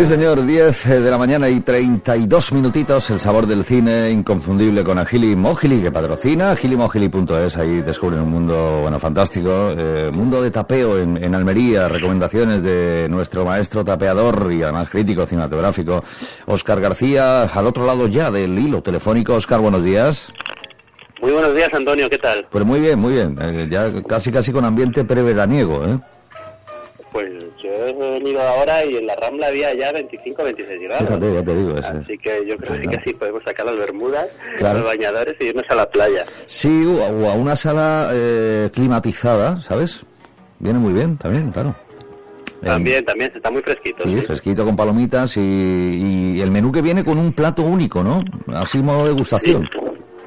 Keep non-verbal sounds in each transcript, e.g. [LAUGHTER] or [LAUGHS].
Sí, señor, 10 de la mañana y 32 minutitos, el sabor del cine inconfundible con Agili Mogili, que patrocina, agilimogili.es, ahí descubren un mundo, bueno, fantástico, eh, mundo de tapeo en, en Almería, recomendaciones de nuestro maestro tapeador y además crítico cinematográfico, Óscar García, al otro lado ya del hilo telefónico. Óscar, buenos días. Muy buenos días, Antonio, ¿qué tal? Pues muy bien, muy bien, eh, ya casi casi con ambiente preveraniego, ¿eh? Pues yo he venido ahora y en la Rambla había ya 25, 26 grados. Fíjate, ya te digo, ese. Así que yo creo que sí que sí podemos sacar las bermudas, Claro. los bañadores y irnos a la playa. Sí, o a- una sala eh, climatizada, ¿sabes? Viene muy bien, también, claro. También, también, está muy fresquito. Sí, sí. fresquito con palomitas y, y el menú que viene con un plato único, ¿no? Así modo degustación.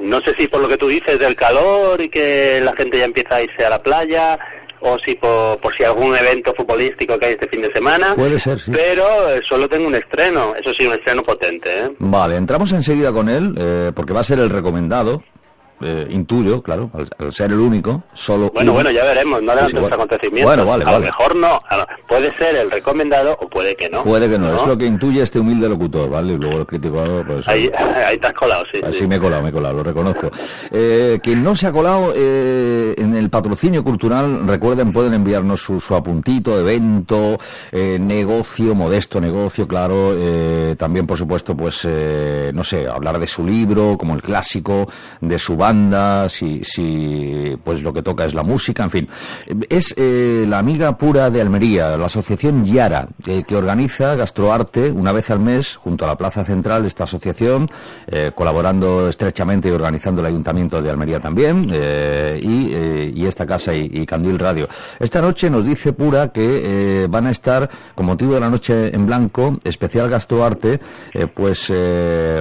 No sé si por lo que tú dices del calor y que la gente ya empieza a irse a la playa, o si por, por si algún evento futbolístico que hay este fin de semana. Puede ser, sí. Pero eh, solo tengo un estreno, eso sí, un estreno potente, ¿eh? Vale, entramos enseguida con él, eh, porque va a ser el recomendado. Eh, intuyo, claro, al, al ser el único, solo Bueno, uno. bueno, ya veremos, no adelantemos Sí, bueno. acontecimientos. Bueno, vale, a lo mejor no, puede ser el recomendado o puede que no. Puede que no, es lo que intuye este humilde locutor, ¿vale? Y luego el crítico, pues... Ahí, [LAUGHS] ahí te has colado, sí. Así sí. me he colado, me he colado, lo reconozco. Eh, quien no se ha colado eh, en el patrocinio cultural, recuerden, pueden enviarnos su, su apuntito, evento, eh, negocio, modesto negocio, claro. eh, también, por supuesto, pues, eh, no sé, hablar de su libro, como el clásico, de su banda, si, si pues lo que toca es la música, en fin. Es eh, la amiga pura de Almería, la asociación Yara, eh, que organiza Gastroarte una vez al mes junto a la Plaza Central, esta asociación, eh, colaborando estrechamente y organizando el Ayuntamiento de Almería también, eh, y, y esta casa y, y Candil Radio. Esta noche nos dice Pura que van a estar, con motivo de la noche en blanco, especial Gastroarte, pues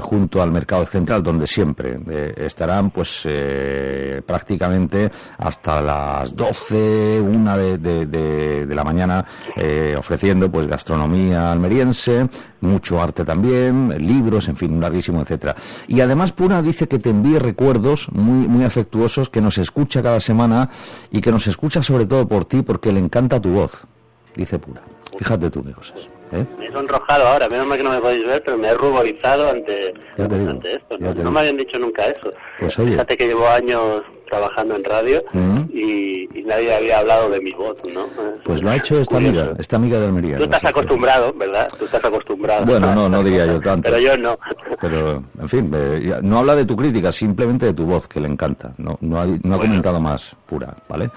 junto al Mercado Central, donde siempre estarán, pues eh, prácticamente hasta las 12, una de, de- la mañana, eh, ofreciendo pues gastronomía almeriense, mucho arte también, libros, en fin, un larguísimo, etcétera. Y además Pura dice que te envíe recuerdos muy, muy afectuosos, que nos escucha cada semana y que nos escucha sobre todo por ti porque le encanta tu voz, dice Pura. Fíjate tú qué cosas. ¿eh? Me he sonrojado ahora, menos mal que no me podéis ver, pero me he ruborizado ante, esto. ¿no? me habían dicho nunca eso. Pues oye. Fíjate que llevo años trabajando en radio Mm. y, y nadie había hablado de mi voz, ¿no? Pues lo ha hecho esta Curioso. amiga, esta amiga de Almería. Tú estás acostumbrado, ¿verdad? Tú estás acostumbrado. Bueno, no, no diría yo tanto. Pero yo no. Pero, en fin, eh, no habla de tu crítica, simplemente de tu voz, que le encanta. No, no ha, no ha comentado más, pura, ¿vale?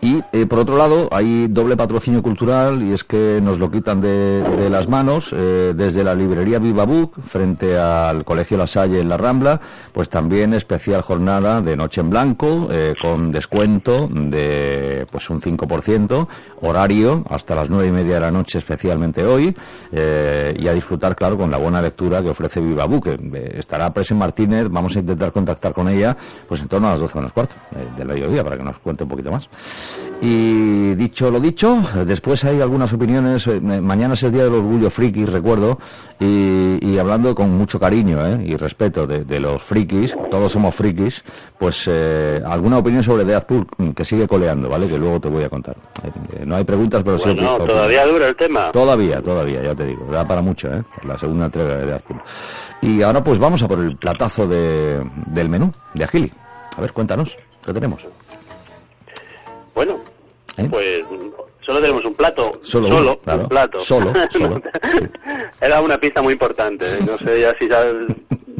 Y, eh, por otro lado, hay doble patrocinio cultural y es que nos lo quitan de, de las manos eh, desde la librería Viva Book frente al Colegio La Salle en la Rambla, pues también especial jornada de Noche en Blanco eh, con descuento de pues un 5%, horario hasta las nueve y media de la noche especialmente hoy eh, y a disfrutar, claro, con la buena lectura que ofrece Viva Book. eh, estará Presen Martínez, vamos a intentar contactar con ella pues en torno a las 12 menos cuarto eh, del mediodía para que nos cuente un poquito más. Y dicho lo dicho, después hay algunas opiniones. eh, Mañana es el Día del Orgullo Friki, recuerdo, y, y hablando con mucho cariño eh, y respeto de, de los frikis, todos somos frikis, pues eh, alguna opinión sobre Deadpool mm, que sigue coleando, ¿vale? Que luego te voy a contar. Eh, no hay preguntas, pero sí. Opiniones. todavía dura el tema. Todavía, todavía, ya te digo, da para mucho, ¿eh? La segunda entrega de Deadpool. Y ahora pues vamos a por el platazo de, del menú de Agili. A ver, cuéntanos, ¿qué tenemos? Bueno, ¿Eh? pues solo tenemos un plato. Solo solo uno, claro. un plato. Solo, solo. [LAUGHS] Era una pista muy importante. ¿eh? No sé ya si sabes.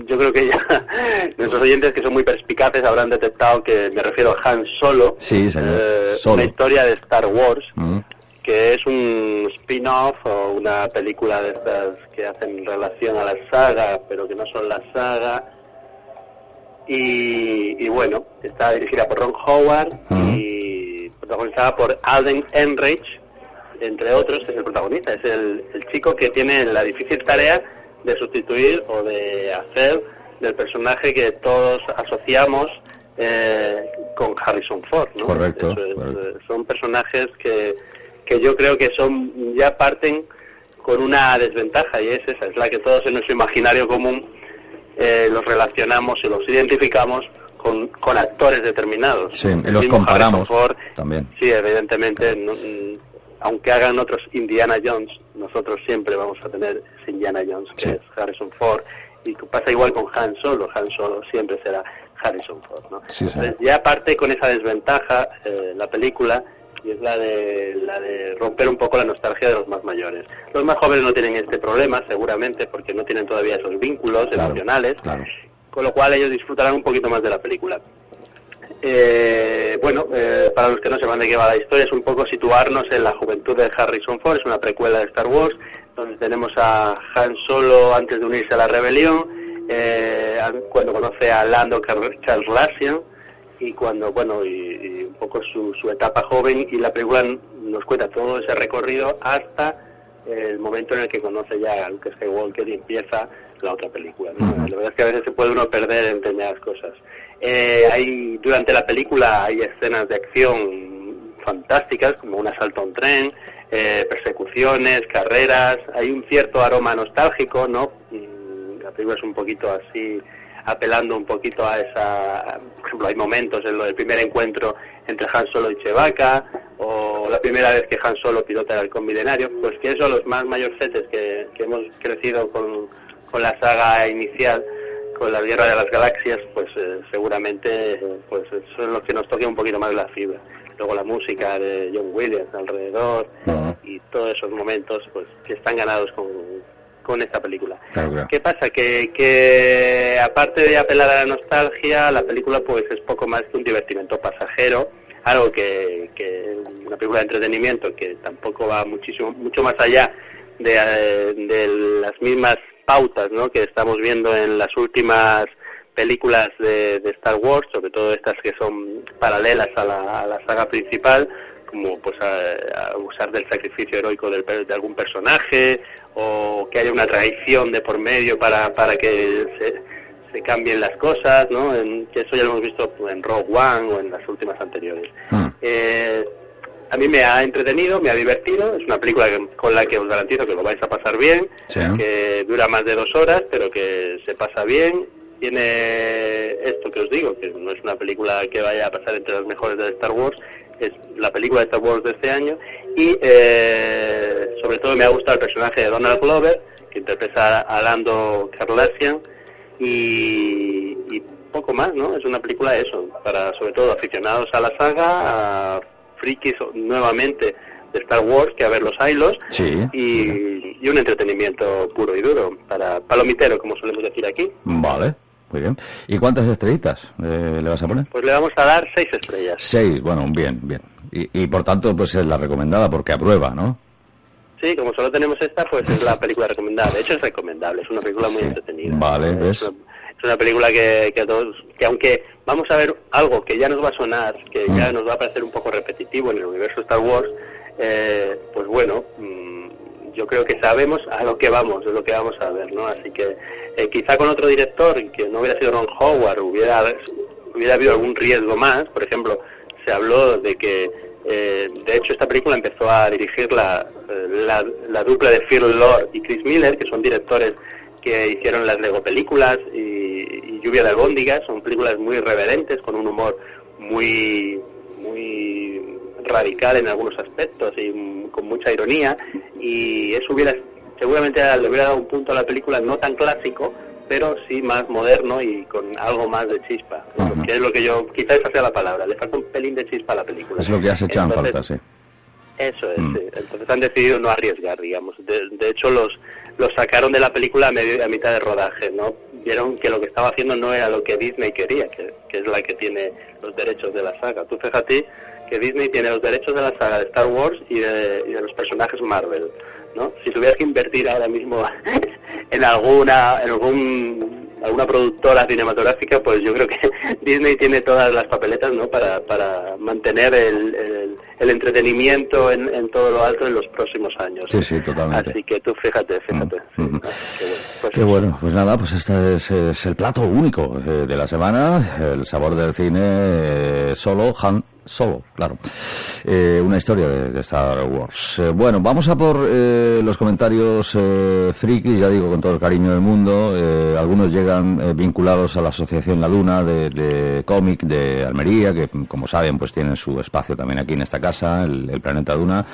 Yo creo que ya [LAUGHS] nuestros oyentes que son muy perspicaces habrán detectado que me refiero a Han Solo. Sí, señor. Eh, Solo. Una historia de Star Wars. Mm. que es un spin-off o una película de estas que hacen relación a la saga, pero que no son la saga. Y, y bueno, está dirigida por Ron Howard y protagonizada por Alden Enrich, entre otros, es el protagonista. Es el, el chico que tiene la difícil tarea de sustituir o de hacer del personaje que todos asociamos eh, con Harrison Ford. ¿no? Correcto, Eso es, correcto. eh, son personajes que, que yo creo que son ya parten con una desventaja y es esa, es la que todos en nuestro imaginario común eh, los relacionamos y los identificamos con, con actores determinados. Sí, y los mismo comparamos Harrison Ford, también. Sí, evidentemente, no- mm, aunque hagan otros Indiana Jones, nosotros siempre vamos a tener ese Indiana Jones, que Sí. es Harrison Ford, y pasa igual con Han Solo, Han Solo siempre será Harrison Ford, ¿no? Sí, sí. Entonces, ya parte con esa desventaja eh, la película, y es la de, la de romper un poco la nostalgia de los más mayores. Los más jóvenes no tienen este problema, seguramente, porque no tienen todavía esos vínculos Claro, emocionales, claro. Con lo cual ellos disfrutarán un poquito más de la película. Eh, bueno, eh, para los que no sepan de qué va la historia, es un poco situarnos en la juventud de Harrison Ford, es una precuela de Star Wars, donde tenemos a Han Solo antes de unirse a la rebelión, eh, cuando conoce a Lando Calrissian y cuando, bueno, y un poco su, su etapa joven y la película nos cuenta todo ese recorrido hasta el momento en el que conoce ya a Luke Skywalker y empieza la otra película. ¿no? La verdad es que a veces se puede uno perder en determinadas cosas. Eh, hay durante la película hay escenas de acción fantásticas como un asalto a un tren, eh, persecuciones, carreras, hay un cierto aroma nostálgico, ¿no? Mm, La película es un poquito así apelando un poquito a esa, por ejemplo, hay momentos en lo del primer encuentro entre Han Solo y Chewbacca, o la primera vez que Han Solo pilota el halcón milenario, pues que eso los más mayorcetes que, que hemos crecido con, con la saga inicial, con la Guerra de las Galaxias, pues eh, seguramente pues son los que nos toquen un poquito más la fibra. Luego la música de John Williams alrededor y todos esos momentos pues que están ganados con, con esta película. Claro, claro. ¿Qué pasa? Que, que aparte de apelar a la nostalgia, la película pues es poco más que un divertimento pasajero, algo que, que una película de entretenimiento que tampoco va muchísimo mucho más allá de, eh, de las mismas pautas ¿no? que estamos viendo en las últimas películas de, de Star Wars, sobre todo estas que son paralelas a la, a la saga principal, como pues a, a usar del sacrificio heroico del de algún personaje o que haya una traición de por medio para, para que se, se cambien las cosas, ¿no? En- que eso ya lo hemos visto en Rogue One o en las últimas anteriores. Mm. Eh, a mí me ha entretenido, me ha divertido, es una película que- con la que os garantizo que lo vais a pasar bien, Sí. que dura más de dos horas, pero que se pasa bien. Tiene esto que os digo, que no es una película que vaya a pasar entre las mejores de Star Wars, es la película de Star Wars de este año y eh, sobre todo me ha gustado el personaje de Donald Glover, que interpreta a Lando Carlassian y, y poco más, ¿no? Es una película de eso, para sobre todo aficionados a la saga, a frikis nuevamente de Star Wars, que a ver los hilos, Sí. y, y un entretenimiento puro y duro, para palomitero, como solemos decir aquí. Vale, muy bien. ¿Y cuántas estrellitas eh, le vas a poner? Pues le vamos a dar seis estrellas. Seis, bueno, bien, bien. Y, y por tanto, pues es la recomendada porque aprueba, ¿no? Sí, como solo tenemos esta, pues es la película recomendada. De hecho, es recomendable, es una película muy Sí. entretenida. Vale, es ¿ves? Una, es una película que, que todos, que aunque vamos a ver algo que ya nos va a sonar, que ya Mm. nos va a parecer un poco repetitivo en el universo Star Wars, eh, pues bueno, mm, yo creo que sabemos a lo que vamos, es lo que vamos a ver, ¿no? Así que eh, quizá con otro director, que no hubiera sido Ron Howard, hubiera, hubiera habido algún riesgo más, por ejemplo, se habló de que Eh, de hecho, esta película empezó a dirigir la, la, la dupla de Phil Lord y Chris Miller, que son directores que hicieron las Lego películas y Lluvia de albóndigas, son películas muy irreverentes, con un humor muy, muy radical en algunos aspectos y con mucha ironía, y eso hubiera, seguramente le hubiera dado un punto a la película no tan clásico, pero sí más moderno y con algo más de chispa, que es lo que yo, quizás esa sea la palabra, le falta un pelín de chispa a la película. Es lo que has echado en falta, sí. eso es, Mm. sí. entonces han decidido no arriesgar, digamos. De, de hecho, los, los sacaron de la película a, medio, a mitad de rodaje, ¿no? Que lo que estaba haciendo no era lo que Disney quería, que, que es la que tiene los derechos de la saga. Tú fíjate que Disney tiene los derechos de la saga de Star Wars y de, y de los personajes Marvel, ¿no? Si tuvieras que invertir ahora mismo [LAUGHS] en alguna, en algún alguna productora cinematográfica, pues yo creo que [LAUGHS] Disney tiene todas las papeletas, ¿no? Para, para mantener el, el, el entretenimiento en, en todo lo alto en los próximos años. Sí, sí, totalmente. Así que tú fíjate, fíjate. Mm, sí. mm. Ah, qué bueno. Pues Qué bueno, pues nada, pues este es, es el plato único eh, de la semana, el sabor del cine eh, solo, Han Solo, claro. Eh, una historia de, Star Wars. Eh, bueno, vamos a por eh, los comentarios eh, frikis, ya digo, con todo el cariño del mundo. Eh, algunos llegan vinculados a la Asociación La Luna de, de cómic de Almería, que como saben, pues tienen su espacio también aquí en esta casa, el, Planeta Duna.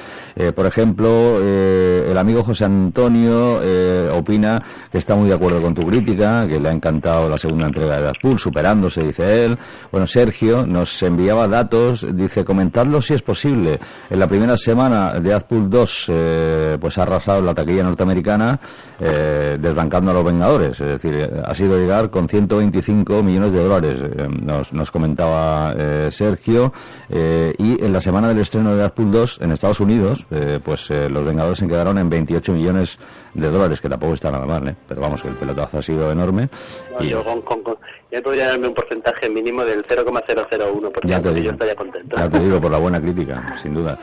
Por ejemplo, el amigo José Antonio opina que está muy de acuerdo con tu crítica, que le ha encantado la segunda entrega de Deadpool, superándose, dice él. Bueno, Sergio nos enviaba datos, dice, comentadlo si es posible. En la primera semana de Deadpool 2, eh, pues ha arrasado la taquilla norteamericana, eh, desbancando a los Vengadores. Es decir, eh, ha sido llegar con 125 millones de dólares, eh, nos, nos comentaba eh, Sergio. Eh, y en la semana del estreno de Deadpool 2 en Estados Unidos, eh, pues eh, los Vengadores se quedaron en 28 millones de dólares, que tampoco está nada mal, ¿eh? pero vamos, que el pelotazo ha sido enorme. No, y con, con- ya podría darme un porcentaje mínimo del 0,001%, ya te digo, yo estaría contento. ya te digo por la buena crítica, sin duda.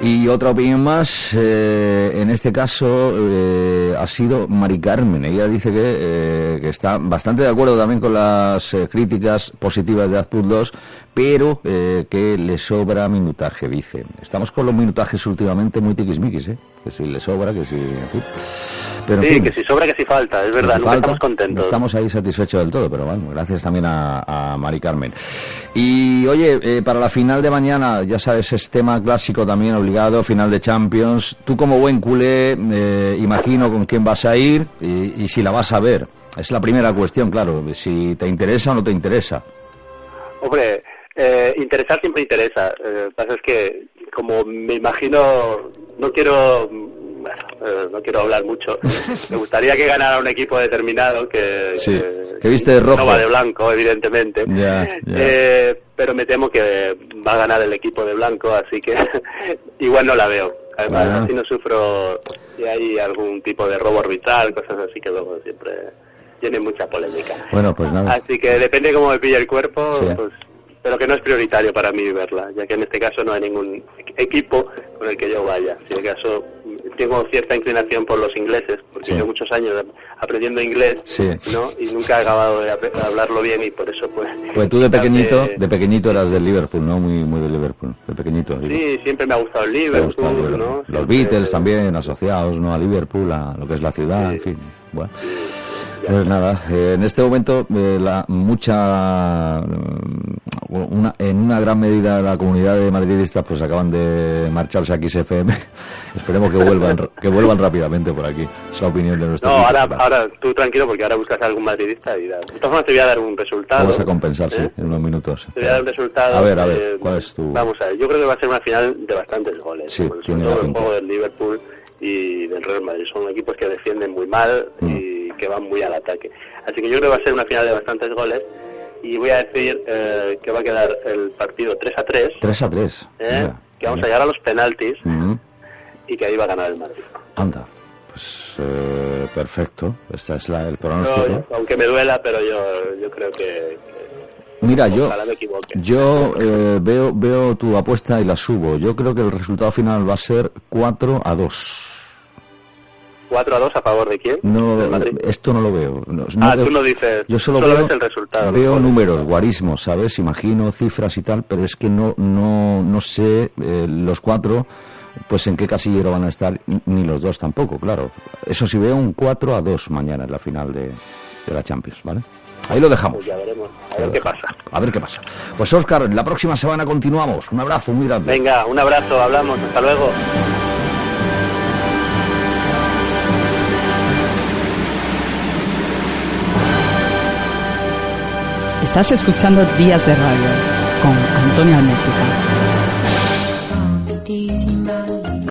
Y otra opinión más, eh, en este caso eh, ha sido Mari Carmen. Ella dice que, eh, que está bastante de acuerdo también con las eh, críticas positivas de Deadpool 2, pero eh, que le sobra minutaje, dice. Estamos con los minutajes últimamente muy tiquismiquis, ¿eh? Que si le sobra, que si... en fin. Pero en Sí, fin. que si sobra, que si falta, es verdad, Nos nunca falta, estamos contentos. No estamos ahí satisfechos del todo, pero bueno, gracias también a, a Mari Carmen. Y oye, eh, para la final de mañana, ya sabes, es tema clásico también obligado, final de Champions. Tú como buen culé, eh, imagino con quién vas a ir y, y si la vas a ver. Es la primera cuestión, claro, si te interesa o no te interesa. Hombre, eh, interesar siempre interesa. Eh, lo que pasa es que, como me imagino, no quiero, bueno, eh, no quiero hablar mucho. [LAUGHS] Me gustaría que ganara un equipo determinado que, Sí, que, que viste de rojo. no va de blanco, evidentemente. Eh, pero me temo que va a ganar el equipo de blanco, así que [LAUGHS] igual no la veo. Además, Bueno. así no sufro si hay algún tipo de robo orbital, cosas así que luego siempre tiene mucha polémica. Bueno, pues nada. Así que depende cómo me pille el cuerpo, Sí. pues, pero que no es prioritario para mí verla, ya que en este caso no hay ningún equipo con el que yo vaya. Si acaso mm, tengo cierta inclinación por los ingleses, porque Sí. llevo muchos años aprendiendo inglés, Sí. ¿no? Y nunca he acabado de hablarlo bien y por eso pues... Pues tú de pequeñito, de pequeñito eras del Liverpool, ¿no? Muy, muy del Liverpool, de pequeñito. digo. Sí, siempre me ha gustado el Liverpool, gusta el Liverpool. ¿no? Los Siempre- Beatles también asociados ¿no? a Liverpool, a lo que es la ciudad, Sí. en fin. Bueno. Pues nada, eh, en este momento eh, la mucha mm, una, en una gran medida la comunidad de madridistas pues acaban de marcharse aquí FM. [LAUGHS] Esperemos que vuelvan que vuelvan rápidamente por aquí. Es la opinión de nuestro No, ahora, ahora tú tranquilo porque ahora buscas a algún madridista y da. De todas formas te voy a dar un resultado. Vamos a compensar, sí, ¿eh? en unos minutos. Te voy a dar un resultado. A ver, a ver, eh, ¿cuál es tu...? Vamos a ver, yo creo que va a ser una final de bastantes goles. Sí, tiene todo el juego del Liverpool y del Real Madrid. Son equipos que defienden muy mal Mm. y que van muy al ataque. Así que yo creo que va a ser una final de bastantes goles y voy a decir eh, que va a quedar el partido 3 a 3, 3 a 3. ¿eh? que vamos a llegar a los penaltis y que ahí va a ganar el Madrid. Anda, pues eh, perfecto. Este es la, el pronóstico. aunque me duela, pero yo, yo creo que, Mira, yo, yo eh, veo, veo tu apuesta y la subo. Yo creo que el resultado final va a ser 4 a 2. 4 a 2 a favor de quién? No, esto no lo veo. No, Ah, tú no dices- Yo solo, solo veo, ves el resultado, Veo números, guarismos, ¿sabes? Imagino cifras y tal, pero es que no, no, no sé eh, los cuatro, pues en qué casillero van a estar, ni los dos tampoco, claro. Eso sí veo un 4 a 2 mañana en la final de, de la Champions, ¿vale? Ahí lo dejamos. Pues ya veremos. A ver qué pasa. A ver qué pasa. Pues Óscar, la próxima semana continuamos. Un abrazo muy grande. Venga, un abrazo, hablamos, hasta luego. Estás escuchando Días de Radio con Antonio Almétrica.